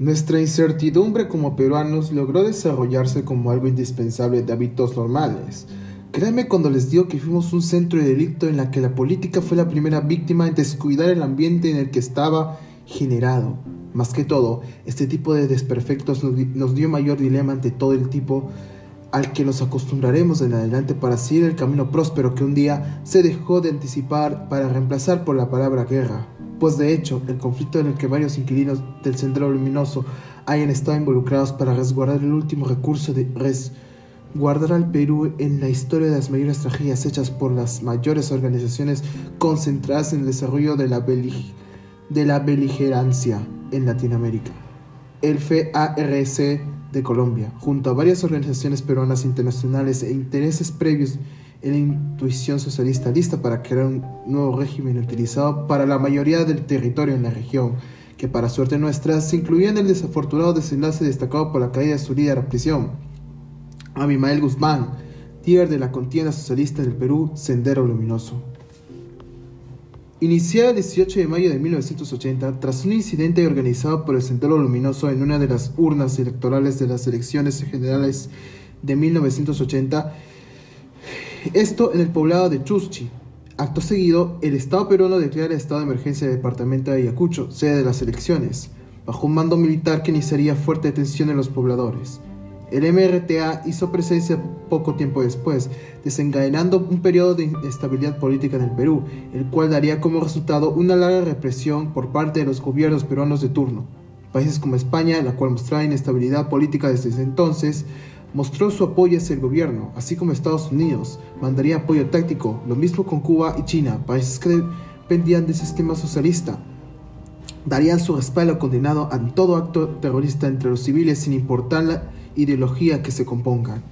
Nuestra incertidumbre como peruanos logró desarrollarse como algo indispensable de hábitos normales. Créanme cuando les digo que fuimos un centro de delito en la que la política fue la primera víctima en descuidar el ambiente en el que estaba generado. Más que todo, este tipo de desperfectos nos dio mayor dilema ante todo el tipo al que nos acostumbraremos en adelante para seguir el camino próspero que un día se dejó de anticipar para reemplazar por la palabra guerra pues de hecho el conflicto en el que varios inquilinos del Sendero Luminoso hayan estado involucrados para resguardar el último recurso de resguardar al Perú en la historia de las mayores tragedias hechas por las mayores organizaciones concentradas en el desarrollo de la, de la beligerancia en Latinoamérica. El FARC de Colombia, junto a varias organizaciones peruanas internacionales e intereses previos en la intuición socialista lista para crear un nuevo régimen utilizado para la mayoría del territorio en la región, que para suerte nuestra se incluía en el desafortunado desenlace destacado por la caída de su líder a prisión, Abimael Guzmán, líder de la contienda socialista del Perú, Sendero Luminoso. Iniciada el 18 de mayo de 1980, tras un incidente organizado por el Sendero Luminoso en una de las urnas electorales de las elecciones generales de 1980, esto en el poblado de Chuschi. Acto seguido, el Estado peruano declara estado de emergencia del departamento de Ayacucho, sede de las elecciones, bajo un mando militar que iniciaría fuerte tensión en los pobladores. El MRTA hizo presencia poco tiempo después, desencadenando un periodo de inestabilidad política en el Perú, el cual daría como resultado una larga represión por parte de los gobiernos peruanos de turno. Países como España, la cual mostraba inestabilidad política desde entonces, mostró su apoyo hacia el gobierno, así como Estados Unidos mandaría apoyo táctico, lo mismo con Cuba y China, países que dependían del sistema socialista. Darían su respaldo condenado a todo acto terrorista entre los civiles sin importar la ideología que se compongan.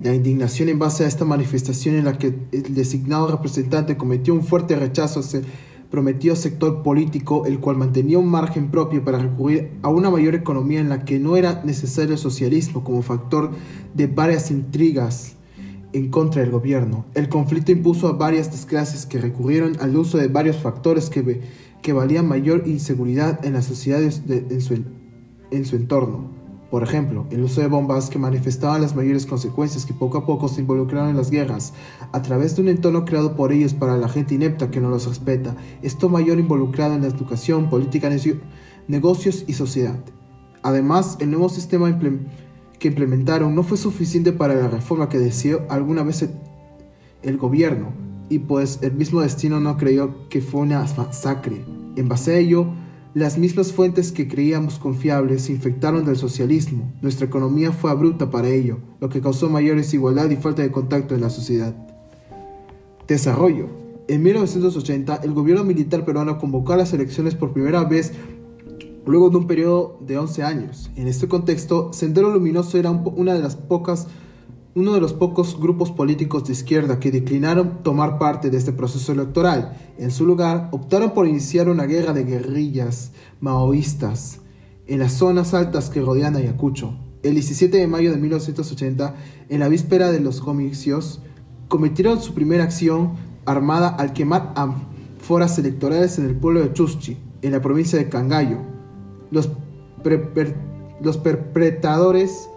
La indignación en base a esta manifestación en la que el designado representante cometió un fuerte rechazo hacia prometió sector político el cual mantenía un margen propio para recurrir a una mayor economía en la que no era necesario el socialismo como factor de varias intrigas en contra del gobierno. El conflicto impuso a varias desgracias que recurrieron al uso de varios factores que, que valían mayor inseguridad en las sociedades en, su, en su entorno. Por ejemplo, el uso de bombas que manifestaban las mayores consecuencias que poco a poco se involucraron en las guerras, a través de un entorno creado por ellos para la gente inepta que no los respeta, esto mayor involucrado en la educación, política, negocios y sociedad. Además, el nuevo sistema que implementaron no fue suficiente para la reforma que deseó alguna vez el, gobierno, y pues el mismo destino no creyó que fue una masacre. En base a ello, las mismas fuentes que creíamos confiables se infectaron del socialismo. Nuestra economía fue abrupta para ello, lo que causó mayor desigualdad y falta de contacto en la sociedad. Desarrollo. En 1980, el gobierno militar peruano convocó a las elecciones por primera vez luego de un periodo de 11 años. En este contexto, Sendero Luminoso era una de las pocas uno de los pocos grupos políticos de izquierda que declinaron tomar parte de este proceso electoral. En su lugar, optaron por iniciar una guerra de guerrillas maoístas en las zonas altas que rodean Ayacucho. El 17 de mayo de 1980, en la víspera de los comicios, cometieron su primera acción armada al quemar ánforas electorales en el pueblo de Chuschi, en la provincia de Cangallo. Los, los perpetradores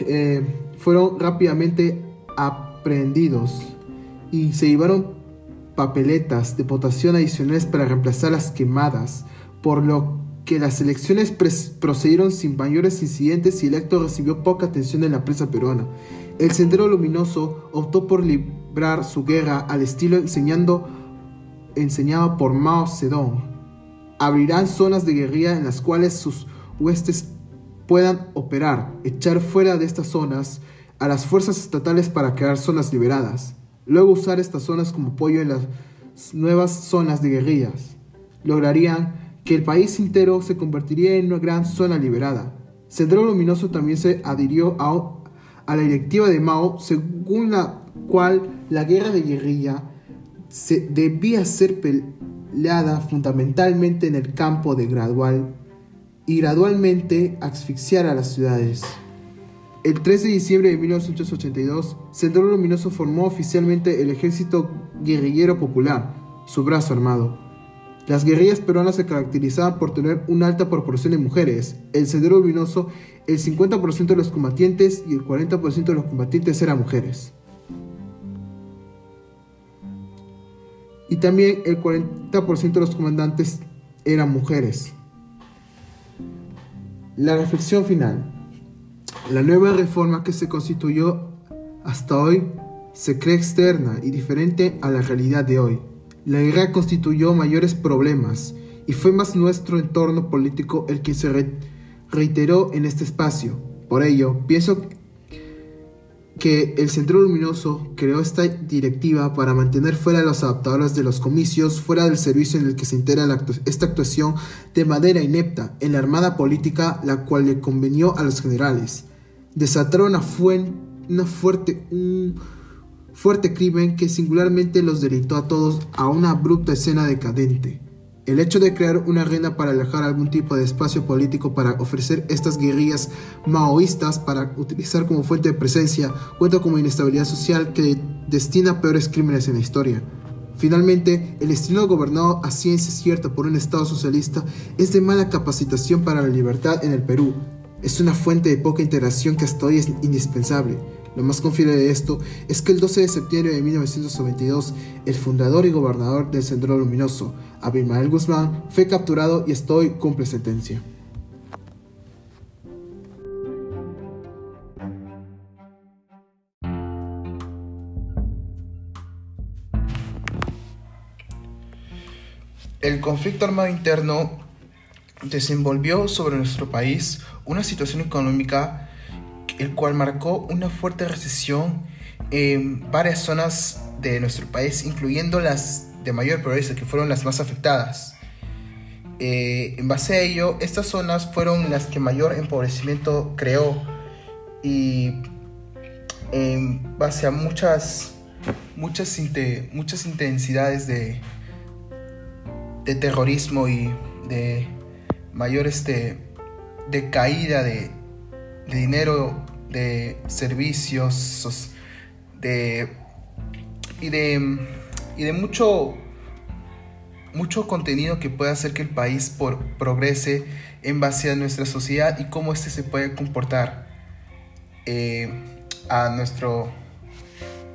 eh, fueron rápidamente aprehendidos y se llevaron papeletas de votación adicionales para reemplazar las quemadas, por lo que las elecciones procedieron sin mayores incidentes y el acto recibió poca atención en la prensa peruana. El Sendero Luminoso optó por librar su guerra al estilo enseñando, enseñado por Mao Zedong. Abrirán zonas de guerrilla en las cuales sus huestes puedan operar, echar fuera de estas zonas a las fuerzas estatales para crear zonas liberadas, luego usar estas zonas como apoyo en las nuevas zonas de guerrillas. Lograrían que el país entero se convertiría en una gran zona liberada. Sendero Luminoso también se adhirió a, la directiva de Mao, según la cual la guerra de guerrilla debía ser peleada fundamentalmente en el campo de gradual y gradualmente asfixiar a las ciudades. El 3 de diciembre de 1982, Sendero Luminoso formó oficialmente el Ejército Guerrillero Popular, su brazo armado. Las guerrillas peruanas se caracterizaban por tener una alta proporción de mujeres. El Sendero Luminoso, el 50% de los combatientes y el 40% de los combatientes eran mujeres. Y también el 40% de los comandantes eran mujeres. La reflexión final. La nueva reforma que se constituyó hasta hoy se cree externa y diferente a la realidad de hoy. La guerra constituyó mayores problemas y fue más nuestro entorno político el que se reiteró en este espacio. Por ello, pienso que el Centro Luminoso creó esta directiva para mantener fuera a los adaptadores de los comicios, fuera del servicio en el que se integra esta actuación de manera inepta en la armada política, la cual le convenió a los generales. Desataron una, una fuerte, un fuerte crimen que singularmente los deleitó a todos a una abrupta escena decadente. El hecho de crear una arena para alejar algún tipo de espacio político para ofrecer estas guerrillas maoístas para utilizar como fuente de presencia cuenta como inestabilidad social que destina peores crímenes en la historia. Finalmente, el estilo gobernado a ciencia cierta por un Estado socialista es de mala capacitación para la libertad en el Perú. Es una fuente de poca integración que hasta hoy es indispensable. Lo más confiable de esto es que el 12 de septiembre de 1992, el fundador y gobernador del Centro Luminoso, Abimael Guzmán, fue capturado y estoy cumple sentencia. El conflicto armado interno desenvolvió sobre nuestro país una situación económica el cual marcó una fuerte recesión en varias zonas de nuestro país, incluyendo las de mayor pobreza, que fueron las más afectadas. Eh, en base a ello, estas zonas fueron las que mayor empobrecimiento creó y en base a muchas, muchas, muchas intensidades de, de terrorismo y de mayor este, de caída de, dinero, de servicios, de, y de, y de mucho, mucho contenido que pueda hacer que el país por, progrese en base a nuestra sociedad y cómo éste se puede comportar eh, a nuestro...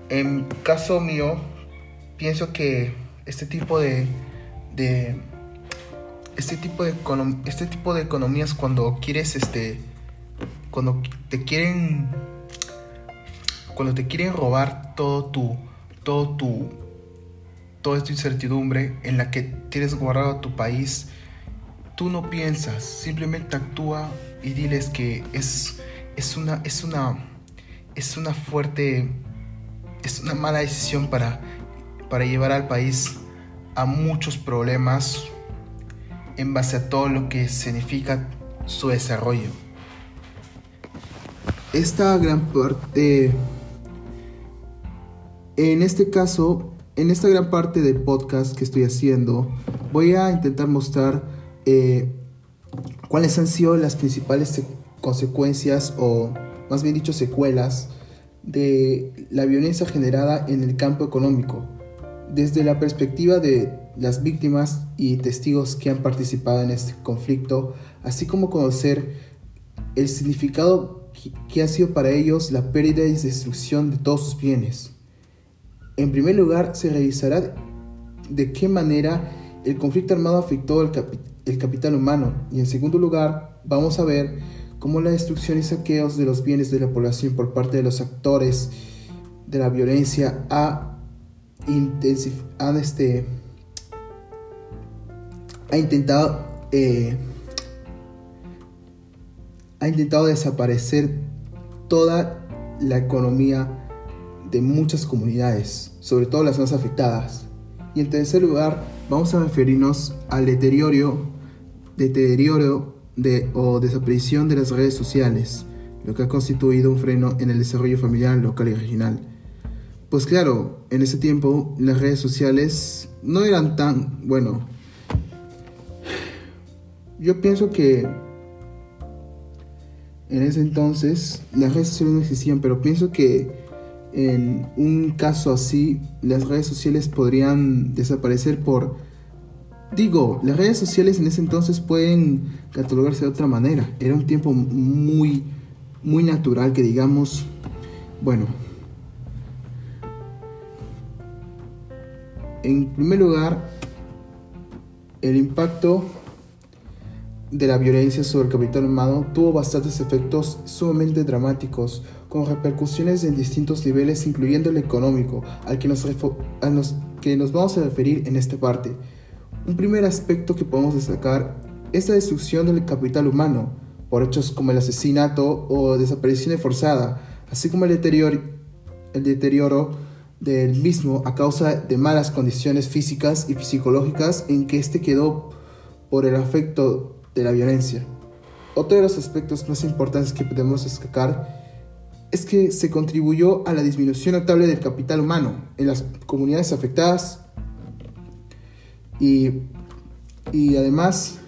En caso mío, pienso que este tipo de este tipo de este tipo de economías cuando quieres este cuando te quieren cuando te quieren robar todo tu todo tu toda esta incertidumbre en la que tienes guardado tu país tú no piensas simplemente actúa y diles que es es una es una es una fuerte es una mala decisión para para llevar al país a muchos problemas en base a todo lo que significa su desarrollo. Esta gran parte, en este caso, en esta gran parte del podcast que estoy haciendo, voy a intentar mostrar eh, cuáles han sido las principales consecuencias o más bien dicho secuelas de la violencia generada en el campo económico, desde la perspectiva de las víctimas y testigos que han participado en este conflicto, así como conocer el significado que ha sido para ellos la pérdida y destrucción de todos sus bienes. En primer lugar, se revisará de qué manera el conflicto armado afectó el, el capital humano y en segundo lugar, vamos a ver cómo la destrucción y saqueos de los bienes de la población por parte de los actores de la violencia ha, este, ha intentado eh, ha intentado desaparecer toda la economía de muchas comunidades, sobre todo las más afectadas. Y en tercer lugar, vamos a referirnos al deterioro, deterioro de, o desaparición de las redes sociales, lo que ha constituido un freno en el desarrollo familiar local y regional. Pues claro, en ese tiempo las redes sociales no eran tan, bueno, yo pienso que en ese entonces las redes sociales no existían, pero pienso que en un caso así las redes sociales podrían desaparecer por Digo, las redes sociales en ese entonces pueden catalogarse de otra manera. Era un tiempo muy, muy natural que digamos, bueno, en primer lugar, el impacto de la violencia sobre el capital humano tuvo bastantes efectos sumamente dramáticos, con repercusiones en distintos niveles, incluyendo el económico, al que nos, que nos vamos a referir en esta parte. Un primer aspecto que podemos destacar es la destrucción del capital humano, por hechos como el asesinato o desaparición forzada, así como el deterioro, el deterioro del mismo a causa de malas condiciones físicas y psicológicas en que éste quedó por el afecto de la violencia. Otro de los aspectos más importantes que podemos destacar es que se contribuyó a la disminución notable del capital humano en las comunidades afectadas y, y además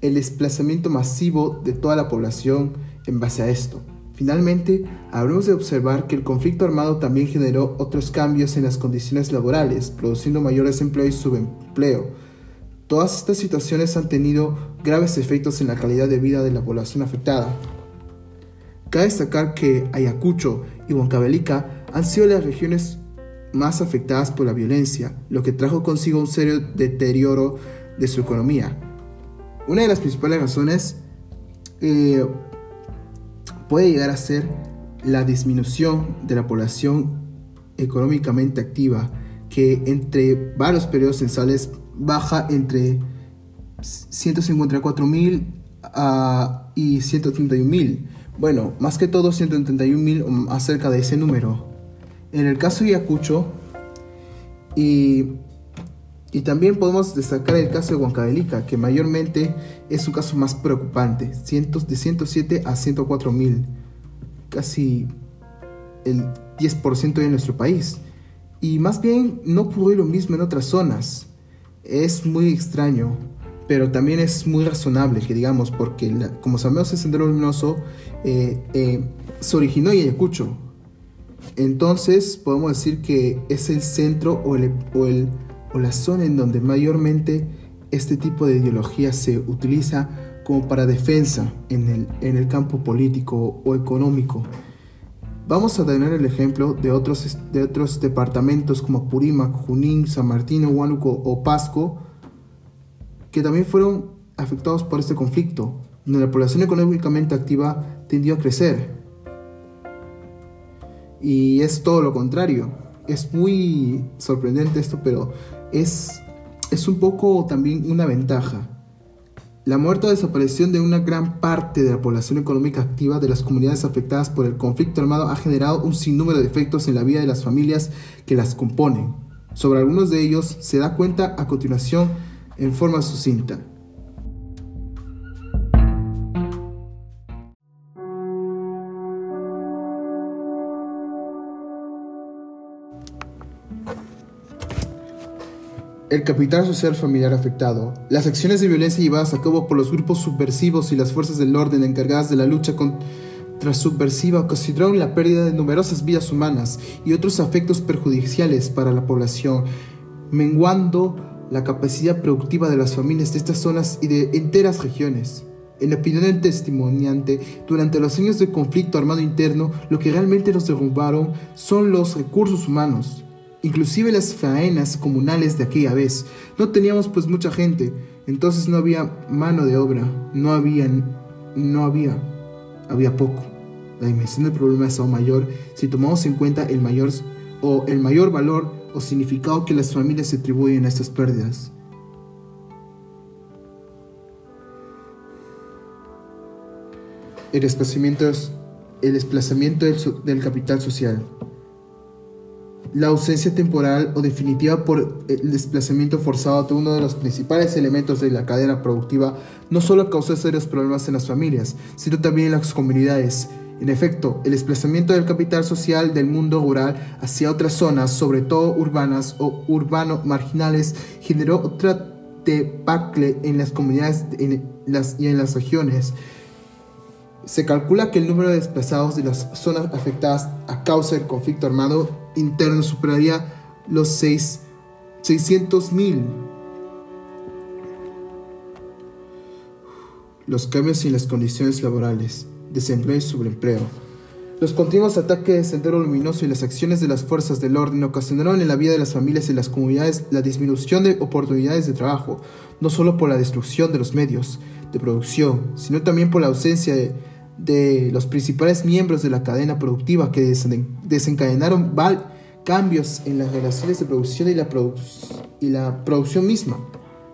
el desplazamiento masivo de toda la población en base a esto. Finalmente, habremos de observar que el conflicto armado también generó otros cambios en las condiciones laborales, produciendo mayor desempleo y subempleo. Todas estas situaciones han tenido graves efectos en la calidad de vida de la población afectada. Cabe destacar que Ayacucho y Huancavelica han sido las regiones más afectadas por la violencia, lo que trajo consigo un serio deterioro de su economía. Una de las principales razones eh, puede llegar a ser la disminución de la población económicamente activa, que entre varios periodos censales baja entre 154 mil uh, y 131 mil. Bueno, más que todo 131 mil acerca de ese número. En el caso de Ayacucho, y, y también podemos destacar el caso de Huancavelica, que mayormente es un caso más preocupante, cientos, de 107 a 104 mil, casi el 10% de nuestro país. Y más bien no ocurrió lo mismo en otras zonas. Es muy extraño pero también es muy razonable que digamos, porque como sabemos el Sendero Luminoso eh, eh, se originó en Ayacucho. Entonces podemos decir que es el centro o, o, el, o la zona en donde mayormente este tipo de ideología se utiliza como para defensa en el, en el campo político o económico. Vamos a tener el ejemplo de otros, de otros departamentos como Purímac, Junín, San Martín, Huánuco o Pasco, que también fueron afectados por este conflicto, donde la población económicamente activa tendió a crecer. Y es todo lo contrario. Es muy sorprendente esto, pero es, es un poco también una ventaja. La muerte o desaparición de una gran parte de la población económica activa de las comunidades afectadas por el conflicto armado ha generado un sinnúmero de efectos en la vida de las familias que las componen. Sobre algunos de ellos se da cuenta a continuación en forma sucinta. El capital social familiar afectado, las acciones de violencia llevadas a cabo por los grupos subversivos y las fuerzas del orden encargadas de la lucha contra subversiva ocasionaron la pérdida de numerosas vidas humanas y otros efectos perjudiciales para la población, menguando la capacidad productiva de las familias de estas zonas y de enteras regiones. En opinión del testimoniante, durante los años de conflicto armado interno, lo que realmente nos derrumbaron son los recursos humanos, inclusive las faenas comunales de aquella vez. No teníamos pues mucha gente, entonces no había mano de obra, no había, no había, había poco. La dimensión del problema es aún mayor si tomamos en cuenta el mayor o el mayor valor o significado que las familias se atribuyen a estas pérdidas. El desplazamiento, el desplazamiento del capital social. La ausencia temporal o definitiva por el desplazamiento forzado de uno de los principales elementos de la cadena productiva no solo causó serios problemas en las familias, sino también en las comunidades, en efecto, el desplazamiento del capital social del mundo rural hacia otras zonas, sobre todo urbanas o urbano marginales, generó otra debacle en las comunidades y en las regiones. Se calcula que el número de desplazados de las zonas afectadas a causa del conflicto armado interno superaría los 6, 600 mil. Los cambios en las condiciones laborales, desempleo y sobreempleo. Los continuos ataques de Sendero Luminoso y las acciones de las fuerzas del orden ocasionaron en la vida de las familias y las comunidades la disminución de oportunidades de trabajo, no solo por la destrucción de los medios de producción, sino también por la ausencia de los principales miembros de la cadena productiva que desencadenaron cambios en las relaciones de producción y la, y la producción misma.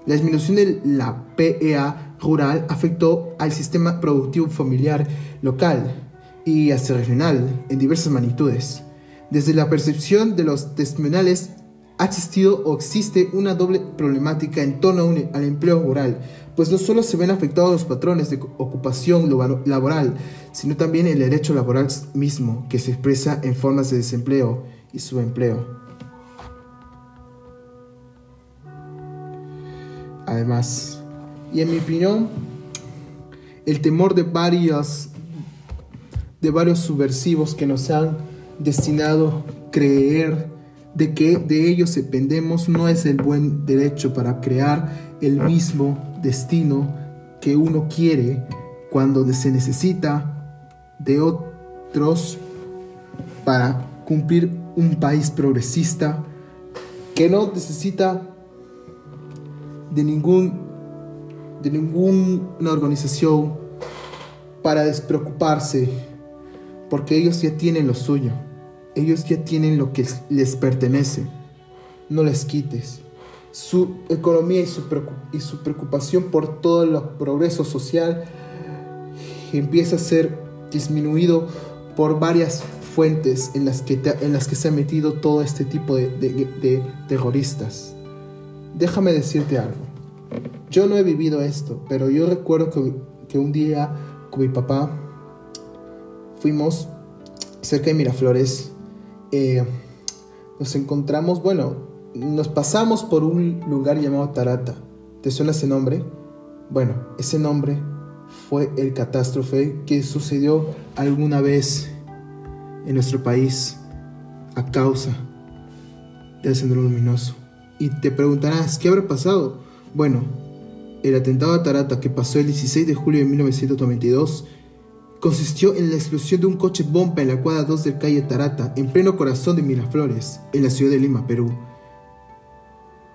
La disminución de la PEA rural afectó al sistema productivo familiar local, y hasta regional en diversas magnitudes. Desde la percepción de los testimoniales ha existido o existe una doble problemática en torno al empleo rural, pues no solo se ven afectados los patrones de ocupación laboral, sino también el derecho laboral mismo, que se expresa en formas de desempleo y subempleo. Además, y en mi opinión, el temor de varias de varios subversivos que nos han destinado creer de que de ellos dependemos no es el buen derecho para crear el mismo destino que uno quiere cuando se necesita de otros para cumplir un país progresista que no necesita de ningún de ninguna organización para despreocuparse porque ellos ya tienen lo suyo, ellos ya tienen lo que les pertenece, no les quites. Su economía y su, preocupación por todo el progreso social empieza a ser disminuido por varias fuentes en las que, en las que se ha metido todo este tipo de, de terroristas. Déjame decirte algo. Yo no he vivido esto, pero yo recuerdo que, que un día con mi papá fuimos cerca de Miraflores, eh, nos encontramos, bueno, nos pasamos por un lugar llamado Tarata. ¿Te suena ese nombre? Bueno, ese nombre fue el catástrofe que sucedió alguna vez en nuestro país a causa del sendero luminoso. Y te preguntarás, ¿qué habrá pasado? Bueno, el atentado a Tarata que pasó el 16 de julio de 1992 consistió en la explosión de un coche bomba en la cuadra 2 del calle Tarata, en pleno corazón de Miraflores, en la ciudad de Lima, Perú.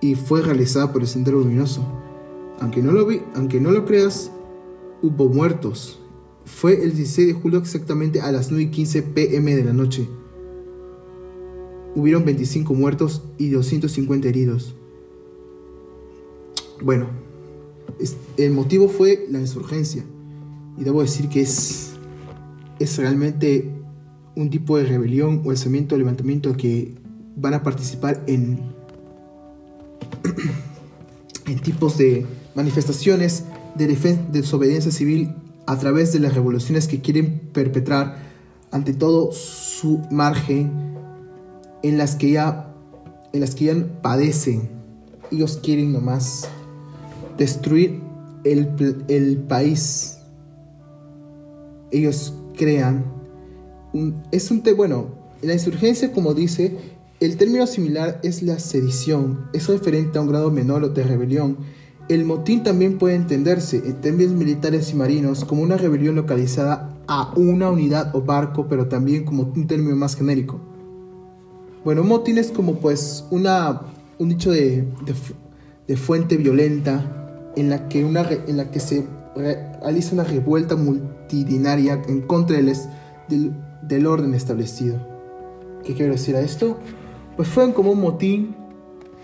Y fue realizada por el Sendero Luminoso. Aunque no lo, vi, aunque no lo creas, hubo muertos. Fue el 16 de julio exactamente a las 9 y 15 pm de la noche. Hubieron 25 muertos y 250 heridos. Bueno, el motivo fue la insurgencia. Y debo decir que es es realmente un tipo de rebelión o alzamiento o levantamiento que van a participar en, en tipos de manifestaciones de, de desobediencia civil a través de las revoluciones que quieren perpetrar ante todo su margen en las que ya en las que ya padecen. Ellos quieren nomás destruir el, el país. Ellos crean es un bueno, la insurgencia como dice, el término similar es la sedición, es referente a un grado menor de rebelión. El motín también puede entenderse en términos militares y marinos como una rebelión localizada a una unidad o barco, pero también como un término más genérico. Bueno, motín es como pues una, un dicho de, de, fuente violenta en la que, una, en la que se realiza una revuelta multitudinaria en contra del, del, orden establecido. ¿Qué quiero decir a esto? Pues fue como un motín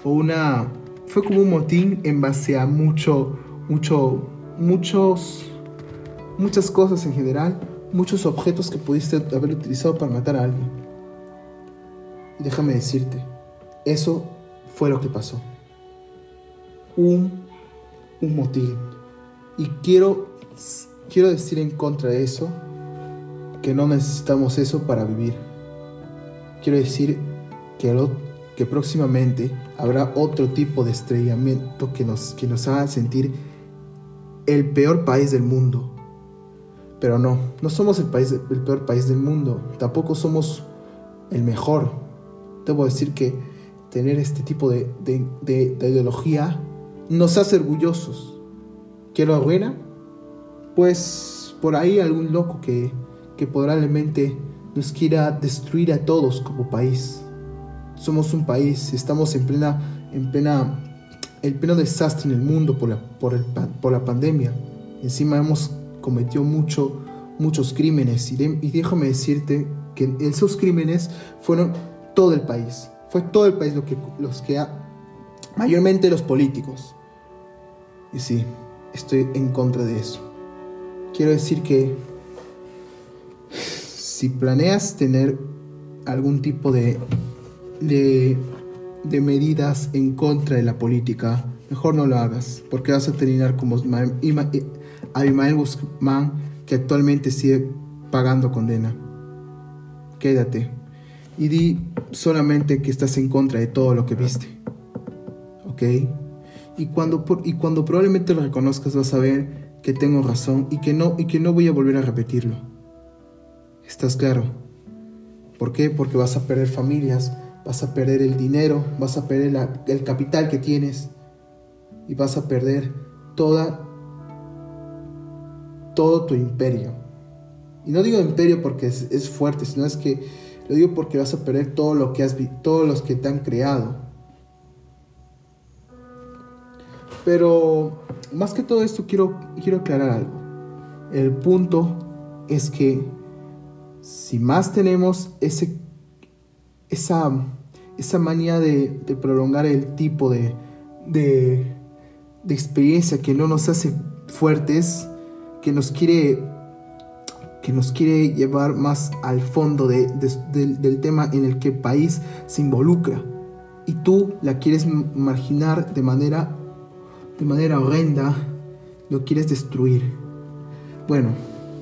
o una fue como un motín en base a mucho mucho muchos muchas cosas en general, muchos objetos que pudiste haber utilizado para matar a alguien. Déjame decirte, eso fue lo que pasó. Un un motín y quiero, quiero decir en contra de eso que no necesitamos eso para vivir. Quiero decir que, que próximamente habrá otro tipo de estrellamiento que nos, que nos haga sentir el peor país del mundo. Pero no, no somos el, país, el peor país del mundo, tampoco somos el mejor. Debo decir que tener este tipo de, de ideología nos hace orgullosos ¿Quiero buena? pues por ahí algún loco que, que probablemente nos quiera destruir a todos como país. Somos un país, estamos en plena, en plena, el pleno desastre en el mundo por la, por, el, por la pandemia. Encima hemos cometido mucho, muchos crímenes y, y déjame decirte que esos crímenes fueron todo el país. Fue todo el país lo que, los que ha, mayormente los políticos. Y sí, estoy en contra de eso. Quiero decir que si planeas tener algún tipo de, de, de medidas en contra de la política, mejor no lo hagas, porque vas a terminar como Abimael Guzmán, que actualmente sigue pagando condena. Quédate y di solamente que estás en contra de todo lo que viste. ¿Ok? Y cuando, y cuando probablemente lo reconozcas vas a ver que tengo razón y que no, y que no voy a volver a repetirlo. ¿Estás claro? ¿Por qué? Porque vas a perder familias, vas a perder el dinero, vas a perder el capital que tienes y vas a perder toda todo tu imperio. Y no digo imperio porque es, fuerte, sino es que lo digo porque vas a perder todo lo que has todos los que te han creado. Pero más que todo esto quiero, quiero aclarar algo. El punto es que si más tenemos ese, esa, esa manía de, prolongar el tipo de, de, de experiencia que no nos hace fuertes, que nos quiere que nos quiere llevar más al fondo del tema en el que el país se involucra y tú la quieres marginar de manera, de manera horrenda, lo quieres destruir. Bueno,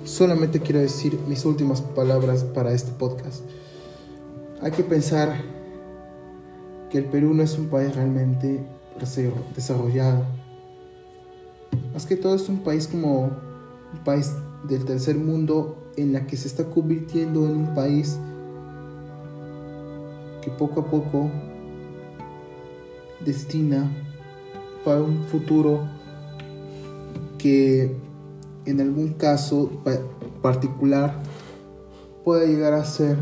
solamente quiero decir mis últimas palabras para este podcast. Hay que pensar que el Perú no es un país realmente desarrollado. Más que todo es un país como un país del tercer mundo en la que se está convirtiendo en un país que poco a poco destina para un futuro que en algún caso particular pueda llegar a ser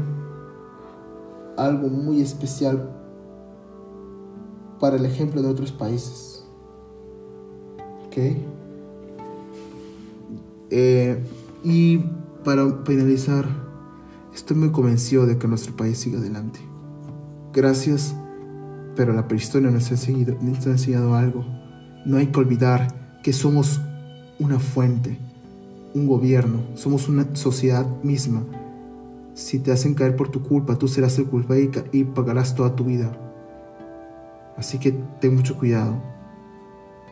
algo muy especial para el ejemplo de otros países. ¿Ok? Eh, y para finalizar, estoy muy convencido de que nuestro país siga adelante. Gracias, pero la prehistoria nos ha, seguido, nos ha enseñado algo. No hay que olvidar que somos una fuente, un gobierno, somos una sociedad misma. Si te hacen caer por tu culpa, tú serás el culpable y pagarás toda tu vida. Así que ten mucho cuidado.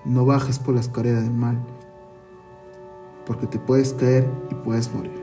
No bajes por la escalera del mal porque te puedes caer y puedes morir.